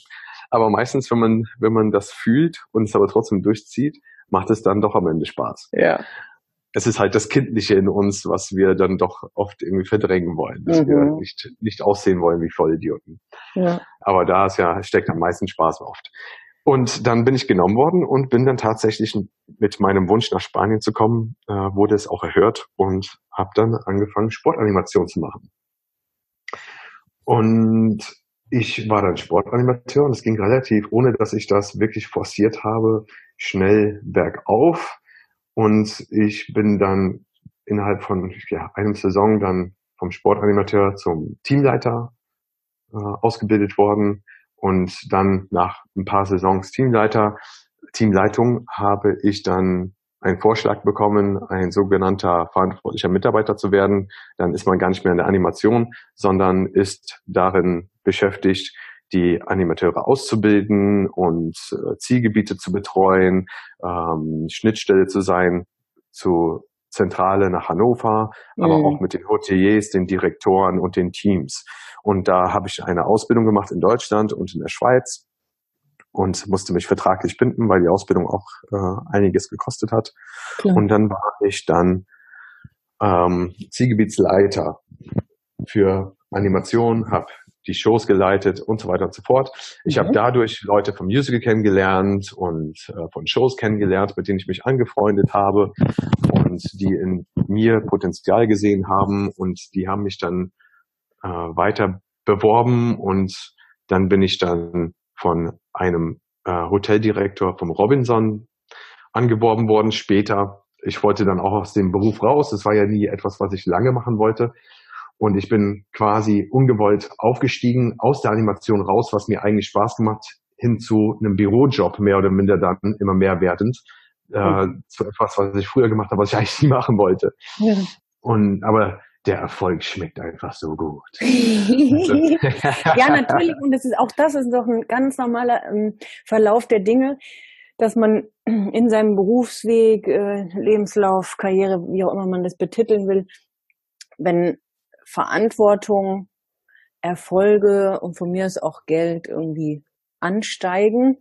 aber meistens, wenn man, wenn man das fühlt und es aber trotzdem durchzieht, macht es dann doch am Ende Spaß. Ja. Es ist halt das Kindliche in uns, was wir dann doch oft irgendwie verdrängen wollen, dass mhm. wir nicht, nicht aussehen wollen wie Vollidioten. Ja. Aber da ist ja, steckt am meisten Spaß oft. Und dann bin ich genommen worden und bin dann tatsächlich mit meinem Wunsch nach Spanien zu kommen, äh, wurde es auch erhört und habe dann angefangen, Sportanimation zu machen. Und ich war dann Sportanimateur und es ging relativ, ohne dass ich das wirklich forciert habe, schnell bergauf. Und ich bin dann innerhalb von ja, einem Saison dann vom Sportanimateur zum Teamleiter äh, ausgebildet worden und dann nach ein paar Saisons Teamleiter, Teamleitung habe ich dann einen Vorschlag bekommen, ein sogenannter verantwortlicher Mitarbeiter zu werden. Dann ist man gar nicht mehr in der Animation, sondern ist darin beschäftigt, die Animateure auszubilden und äh, Zielgebiete zu betreuen, ähm, Schnittstelle zu sein zu Zentrale nach Hannover, mhm. aber auch mit den Hoteliers, den Direktoren und den Teams. Und da habe ich eine Ausbildung gemacht in Deutschland und in der Schweiz und musste mich vertraglich binden, weil die Ausbildung auch äh, einiges gekostet hat. Klar. Und dann war ich dann ähm, Zielgebietsleiter für Animation, habe die Shows geleitet und so weiter und so fort. Ich mhm. habe dadurch Leute vom Musical kennengelernt und äh, von Shows kennengelernt, mit denen ich mich angefreundet habe und die in mir Potenzial gesehen haben und die haben mich dann äh, weiter beworben und dann bin ich dann von einem äh, Hoteldirektor vom Robinson angeworben worden später. Ich wollte dann auch aus dem Beruf raus. Das war ja nie etwas, was ich lange machen wollte. Und ich bin quasi ungewollt aufgestiegen aus der Animation raus, was mir eigentlich Spaß gemacht, hin zu einem Bürojob, mehr oder minder dann immer mehr werdend. Äh, zu etwas, was ich früher gemacht habe, was ich eigentlich nie machen wollte. Ja. Und aber der Erfolg schmeckt einfach so gut. ja, natürlich. Und das ist auch das ist doch ein ganz normaler ähm, Verlauf der Dinge, dass man in seinem Berufsweg, äh, Lebenslauf, Karriere, wie auch immer man das betiteln will, wenn Verantwortung, Erfolge und von mir ist auch Geld irgendwie ansteigen,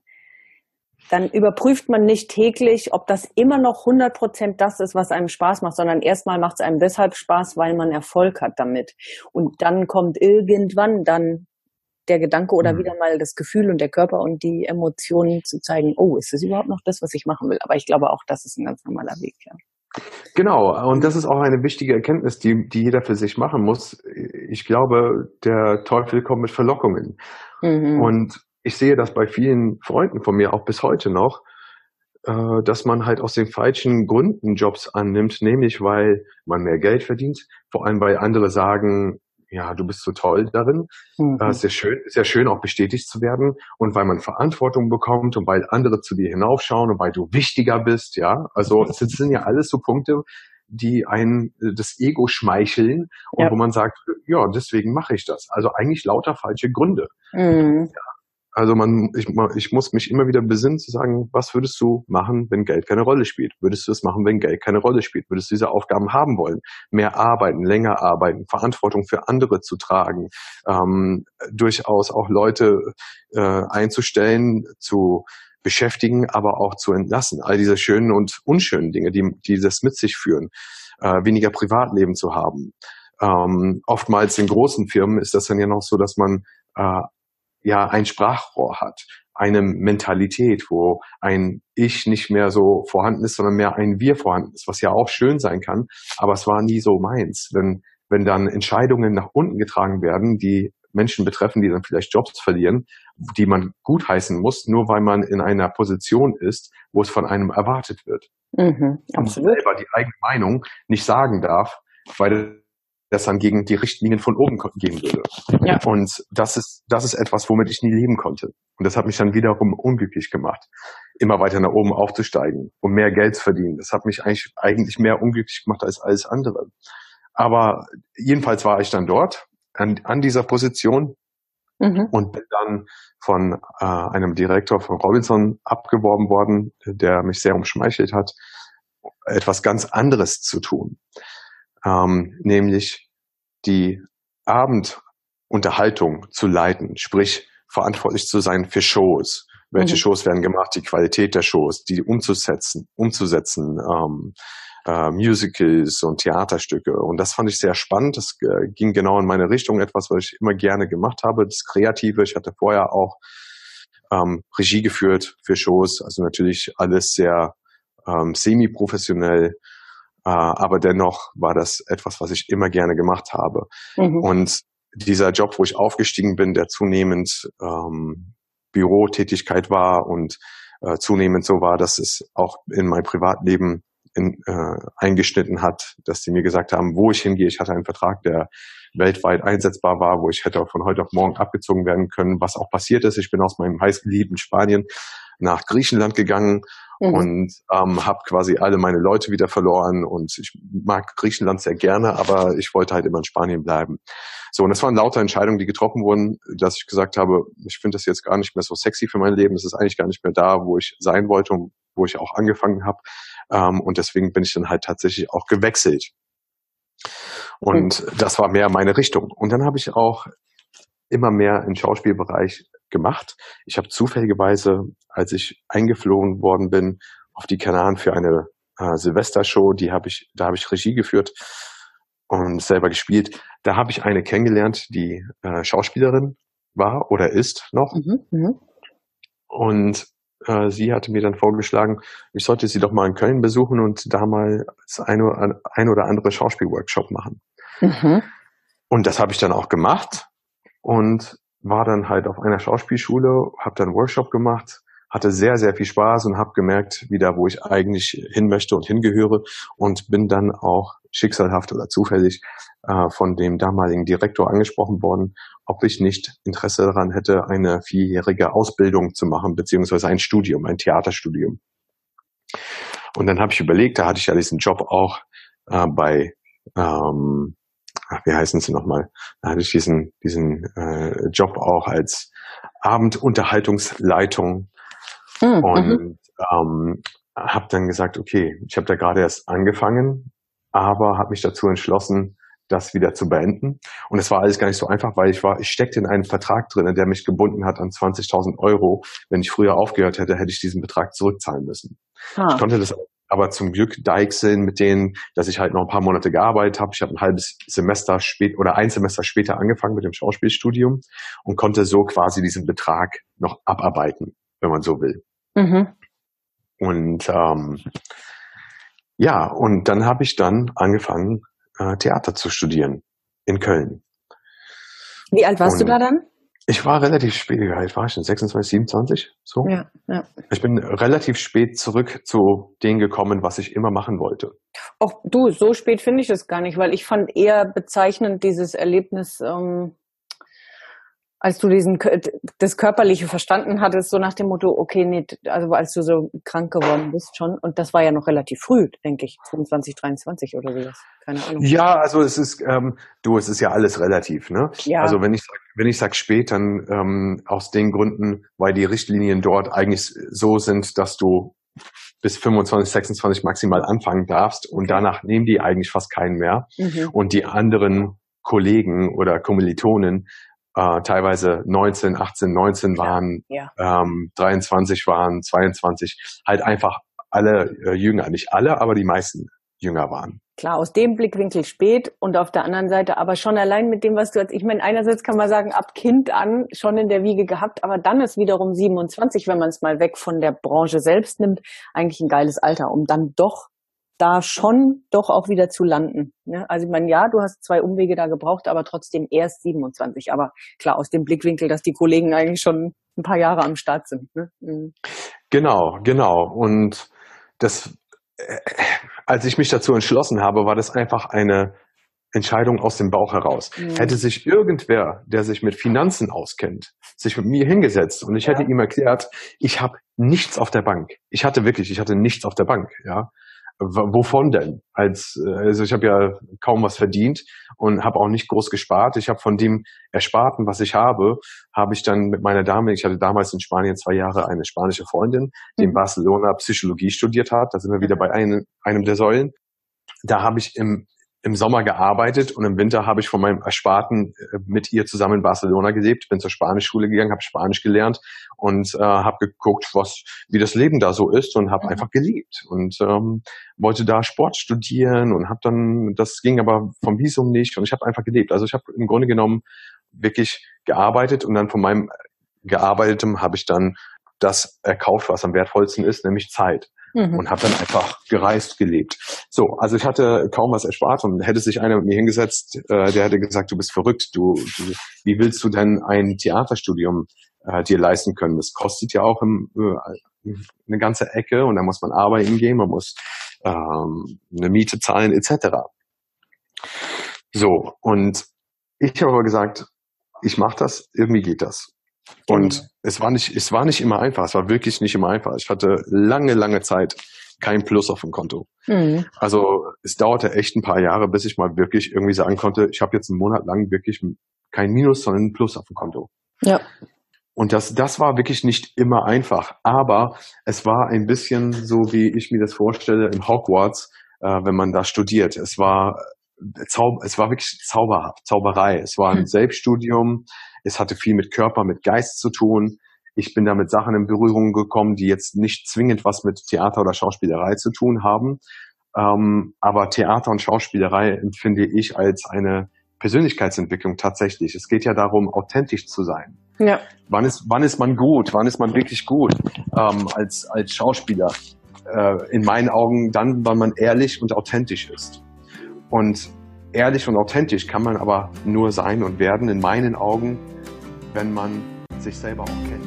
dann überprüft man nicht täglich, ob das immer noch 100 Prozent das ist, was einem Spaß macht, sondern erstmal macht es einem deshalb Spaß, weil man Erfolg hat damit. Und dann kommt irgendwann dann der Gedanke oder mhm. wieder mal das Gefühl und der Körper und die Emotionen zu zeigen, oh, ist das überhaupt noch das, was ich machen will? Aber ich glaube auch, das ist ein ganz normaler Weg, ja. Genau, und das ist auch eine wichtige Erkenntnis, die, die jeder für sich machen muss. Ich glaube, der Teufel kommt mit Verlockungen. Mhm. Und ich sehe das bei vielen Freunden von mir auch bis heute noch, äh, dass man halt aus den falschen Gründen Jobs annimmt, nämlich weil man mehr Geld verdient, vor allem weil andere sagen, ja, du bist so toll darin. Mhm. Äh, sehr schön, sehr schön auch bestätigt zu werden und weil man Verantwortung bekommt und weil andere zu dir hinaufschauen und weil du wichtiger bist, ja. Also es sind ja alles so Punkte, die einen äh, das Ego schmeicheln und ja. wo man sagt, ja, deswegen mache ich das. Also eigentlich lauter falsche Gründe. Mhm. Ja, also man, ich, ich muss mich immer wieder besinnen zu sagen, was würdest du machen, wenn Geld keine Rolle spielt? Würdest du es machen, wenn Geld keine Rolle spielt? Würdest du diese Aufgaben haben wollen? Mehr arbeiten, länger arbeiten, Verantwortung für andere zu tragen, ähm, durchaus auch Leute äh, einzustellen, zu beschäftigen, aber auch zu entlassen. All diese schönen und unschönen Dinge, die, die das mit sich führen. Äh, weniger Privatleben zu haben. Ähm, oftmals in großen Firmen ist das dann ja noch so, dass man äh, ja ein Sprachrohr hat, eine Mentalität, wo ein Ich nicht mehr so vorhanden ist, sondern mehr ein Wir vorhanden ist, was ja auch schön sein kann, aber es war nie so meins. Wenn, wenn dann Entscheidungen nach unten getragen werden, die Menschen betreffen, die dann vielleicht Jobs verlieren, die man gutheißen muss, nur weil man in einer Position ist, wo es von einem erwartet wird. Mhm, und selber die eigene Meinung nicht sagen darf, weil das dann gegen die Richtlinien von oben gehen würde. Ja. Und das ist, das ist etwas, womit ich nie leben konnte. Und das hat mich dann wiederum unglücklich gemacht, immer weiter nach oben aufzusteigen und mehr Geld zu verdienen. Das hat mich eigentlich, eigentlich mehr unglücklich gemacht als alles andere. Aber jedenfalls war ich dann dort an, an dieser Position mhm. und bin dann von äh, einem Direktor von Robinson abgeworben worden, der mich sehr umschmeichelt hat, etwas ganz anderes zu tun ähm, nämlich die Abendunterhaltung zu leiten, sprich verantwortlich zu sein für Shows. Welche mhm. Shows werden gemacht, die Qualität der Shows, die umzusetzen, umzusetzen, ähm, äh, Musicals und Theaterstücke. Und das fand ich sehr spannend. Das äh, ging genau in meine Richtung, etwas, was ich immer gerne gemacht habe, das Kreative. Ich hatte vorher auch ähm, Regie geführt für Shows, also natürlich alles sehr ähm, semi-professionell. Äh, aber dennoch war das etwas, was ich immer gerne gemacht habe. Mhm. Und dieser Job, wo ich aufgestiegen bin, der zunehmend ähm, Bürotätigkeit war und äh, zunehmend so war, dass es auch in mein Privatleben in, äh, eingeschnitten hat, dass die mir gesagt haben, wo ich hingehe. Ich hatte einen Vertrag, der weltweit einsetzbar war, wo ich hätte von heute auf morgen abgezogen werden können, was auch passiert ist. Ich bin aus meinem heißgeliebten Spanien nach Griechenland gegangen mhm. und ähm, habe quasi alle meine Leute wieder verloren und ich mag Griechenland sehr gerne, aber ich wollte halt immer in Spanien bleiben. So, und das waren lauter Entscheidungen, die getroffen wurden, dass ich gesagt habe, ich finde das jetzt gar nicht mehr so sexy für mein Leben, es ist eigentlich gar nicht mehr da, wo ich sein wollte und wo ich auch angefangen habe. Ähm, und deswegen bin ich dann halt tatsächlich auch gewechselt. Und mhm. das war mehr meine Richtung. Und dann habe ich auch immer mehr im Schauspielbereich gemacht. Ich habe zufälligerweise, als ich eingeflogen worden bin, auf die Kanaren für eine äh, Silvestershow, die habe ich, da habe ich Regie geführt und selber gespielt. Da habe ich eine kennengelernt, die äh, Schauspielerin war oder ist noch. Mhm, mh. Und äh, sie hatte mir dann vorgeschlagen, ich sollte sie doch mal in Köln besuchen und da mal ein oder, ein oder andere Schauspielworkshop machen. Mhm. Und das habe ich dann auch gemacht und war dann halt auf einer Schauspielschule, habe dann Workshop gemacht, hatte sehr, sehr viel Spaß und habe gemerkt, wieder, wo ich eigentlich hin möchte und hingehöre und bin dann auch schicksalhaft oder zufällig äh, von dem damaligen Direktor angesprochen worden, ob ich nicht Interesse daran hätte, eine vierjährige Ausbildung zu machen, beziehungsweise ein Studium, ein Theaterstudium. Und dann habe ich überlegt, da hatte ich ja diesen Job auch äh, bei ähm, ach, wie heißen sie nochmal? Da hatte ich diesen, diesen äh, Job auch als Abendunterhaltungsleitung mhm. und ähm, habe dann gesagt, okay, ich habe da gerade erst angefangen, aber habe mich dazu entschlossen, das wieder zu beenden. Und es war alles gar nicht so einfach, weil ich war, ich steckte in einem Vertrag drin, der mich gebunden hat an 20.000 Euro. Wenn ich früher aufgehört hätte, hätte ich diesen Betrag zurückzahlen müssen. Ah. Ich konnte das aber zum Glück deichseln mit denen, dass ich halt noch ein paar Monate gearbeitet habe. Ich habe ein halbes Semester spät oder ein Semester später angefangen mit dem Schauspielstudium und konnte so quasi diesen Betrag noch abarbeiten, wenn man so will. Mhm. Und ähm, ja, und dann habe ich dann angefangen, äh, Theater zu studieren in Köln. Wie alt warst und, du da dann? Ich war relativ spät, wie alt war ich denn? 26, 27? So? Ja, ja. Ich bin relativ spät zurück zu dem gekommen, was ich immer machen wollte. Auch du, so spät finde ich das gar nicht, weil ich fand eher bezeichnend dieses Erlebnis, ähm, als du diesen das körperliche verstanden hattest, so nach dem Motto, okay, nee, also als du so krank geworden bist schon, und das war ja noch relativ früh, denke ich, 25, 23 oder sowas, keine Ahnung. Ja, also es ist, ähm, du, es ist ja alles relativ, ne? Ja. Also wenn ich sag, wenn ich sag spät, dann ähm, aus den Gründen, weil die Richtlinien dort eigentlich so sind, dass du bis 25, 26 maximal anfangen darfst und danach nehmen die eigentlich fast keinen mehr. Mhm. Und die anderen Kollegen oder Kommilitonen äh, teilweise 19, 18, 19 waren, ja. Ähm, 23 waren, 22, halt einfach alle äh, jünger, nicht alle, aber die meisten jünger waren. Klar, aus dem Blickwinkel spät und auf der anderen Seite aber schon allein mit dem, was du jetzt, ich meine, einerseits kann man sagen, ab Kind an schon in der Wiege gehabt, aber dann ist wiederum 27, wenn man es mal weg von der Branche selbst nimmt, eigentlich ein geiles Alter, um dann doch da schon doch auch wieder zu landen. Ne? Also ich meine, ja, du hast zwei Umwege da gebraucht, aber trotzdem erst 27. Aber klar, aus dem Blickwinkel, dass die Kollegen eigentlich schon ein paar Jahre am Start sind. Ne? Mhm. Genau, genau. Und das, äh, als ich mich dazu entschlossen habe, war das einfach eine Entscheidung aus dem Bauch heraus. Mhm. Hätte sich irgendwer, der sich mit Finanzen auskennt, sich mit mir hingesetzt und ich ja. hätte ihm erklärt, ich habe nichts auf der Bank. Ich hatte wirklich, ich hatte nichts auf der Bank, ja wovon denn? Als also ich habe ja kaum was verdient und habe auch nicht groß gespart. Ich habe von dem Ersparten, was ich habe, habe ich dann mit meiner Dame, ich hatte damals in Spanien zwei Jahre eine spanische Freundin, die in mhm. Barcelona Psychologie studiert hat. Da sind wir wieder bei einem, einem der Säulen. Da habe ich im im Sommer gearbeitet und im Winter habe ich von meinem Ersparten äh, mit ihr zusammen in Barcelona gelebt, bin zur Spanischschule gegangen, habe Spanisch gelernt und äh, habe geguckt, was wie das Leben da so ist und habe mhm. einfach geliebt und ähm, wollte da Sport studieren und habe dann das ging aber vom Visum nicht und ich habe einfach gelebt. Also ich habe im Grunde genommen wirklich gearbeitet und dann von meinem gearbeitetem habe ich dann das erkauft, was am wertvollsten ist, nämlich Zeit mhm. und habe dann einfach gereist, gelebt. So, also ich hatte kaum was erspart und hätte sich einer mit mir hingesetzt, äh, der hätte gesagt, du bist verrückt, du, du wie willst du denn ein Theaterstudium äh, dir leisten können? Das kostet ja auch im, äh, eine ganze Ecke und da muss man arbeiten gehen, man muss ähm, eine Miete zahlen etc. So, und ich habe aber gesagt, ich mache das, irgendwie geht das. Und mhm. es war nicht, es war nicht immer einfach, es war wirklich nicht immer einfach. Ich hatte lange, lange Zeit kein Plus auf dem Konto. Mhm. Also es dauerte echt ein paar Jahre, bis ich mal wirklich irgendwie sagen konnte, ich habe jetzt einen Monat lang wirklich kein Minus, sondern ein Plus auf dem Konto. Ja. Und das, das war wirklich nicht immer einfach. Aber es war ein bisschen so, wie ich mir das vorstelle, in Hogwarts, äh, wenn man da studiert. Es war, äh, Zau es war wirklich Zauber Zauberei. Es war ein hm. Selbststudium. Es hatte viel mit Körper, mit Geist zu tun. Ich bin da mit Sachen in Berührung gekommen, die jetzt nicht zwingend was mit Theater oder Schauspielerei zu tun haben. Ähm, aber Theater und Schauspielerei empfinde ich als eine Persönlichkeitsentwicklung tatsächlich. Es geht ja darum, authentisch zu sein. Ja. Wann ist, wann ist man gut? Wann ist man wirklich gut ähm, als, als Schauspieler? Äh, in meinen Augen dann, wann man ehrlich und authentisch ist. Und ehrlich und authentisch kann man aber nur sein und werden, in meinen Augen, wenn man sich selber auch kennt.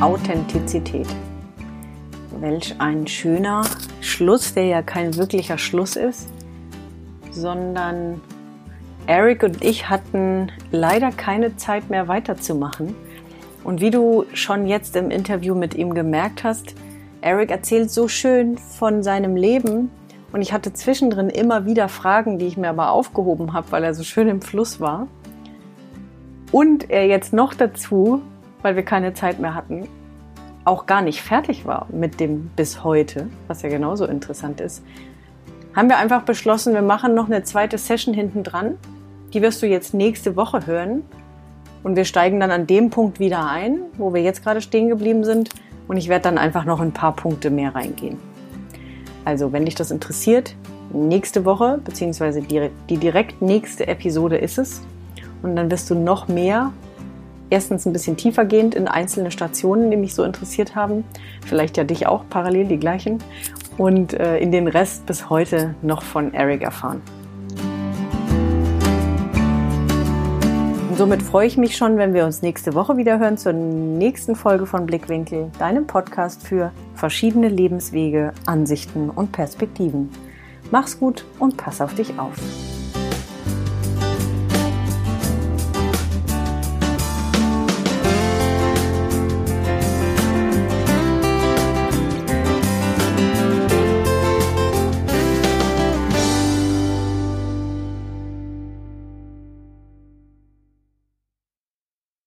Authentizität. Welch ein schöner Schluss, der ja kein wirklicher Schluss ist, sondern Eric und ich hatten leider keine Zeit mehr weiterzumachen. Und wie du schon jetzt im Interview mit ihm gemerkt hast, Eric erzählt so schön von seinem Leben und ich hatte zwischendrin immer wieder Fragen, die ich mir aber aufgehoben habe, weil er so schön im Fluss war. Und er jetzt noch dazu, weil wir keine Zeit mehr hatten, auch gar nicht fertig war mit dem bis heute, was ja genauso interessant ist, haben wir einfach beschlossen, wir machen noch eine zweite Session hinten dran. Die wirst du jetzt nächste Woche hören. Und wir steigen dann an dem Punkt wieder ein, wo wir jetzt gerade stehen geblieben sind. Und ich werde dann einfach noch ein paar Punkte mehr reingehen. Also, wenn dich das interessiert, nächste Woche, beziehungsweise die, die direkt nächste Episode ist es. Und dann wirst du noch mehr erstens ein bisschen tiefergehend in einzelne Stationen, die mich so interessiert haben. Vielleicht ja dich auch parallel die gleichen. Und äh, in den Rest bis heute noch von Eric erfahren. Und somit freue ich mich schon, wenn wir uns nächste Woche wieder hören zur nächsten Folge von Blickwinkel, deinem Podcast für verschiedene Lebenswege, Ansichten und Perspektiven. Mach's gut und pass auf dich auf.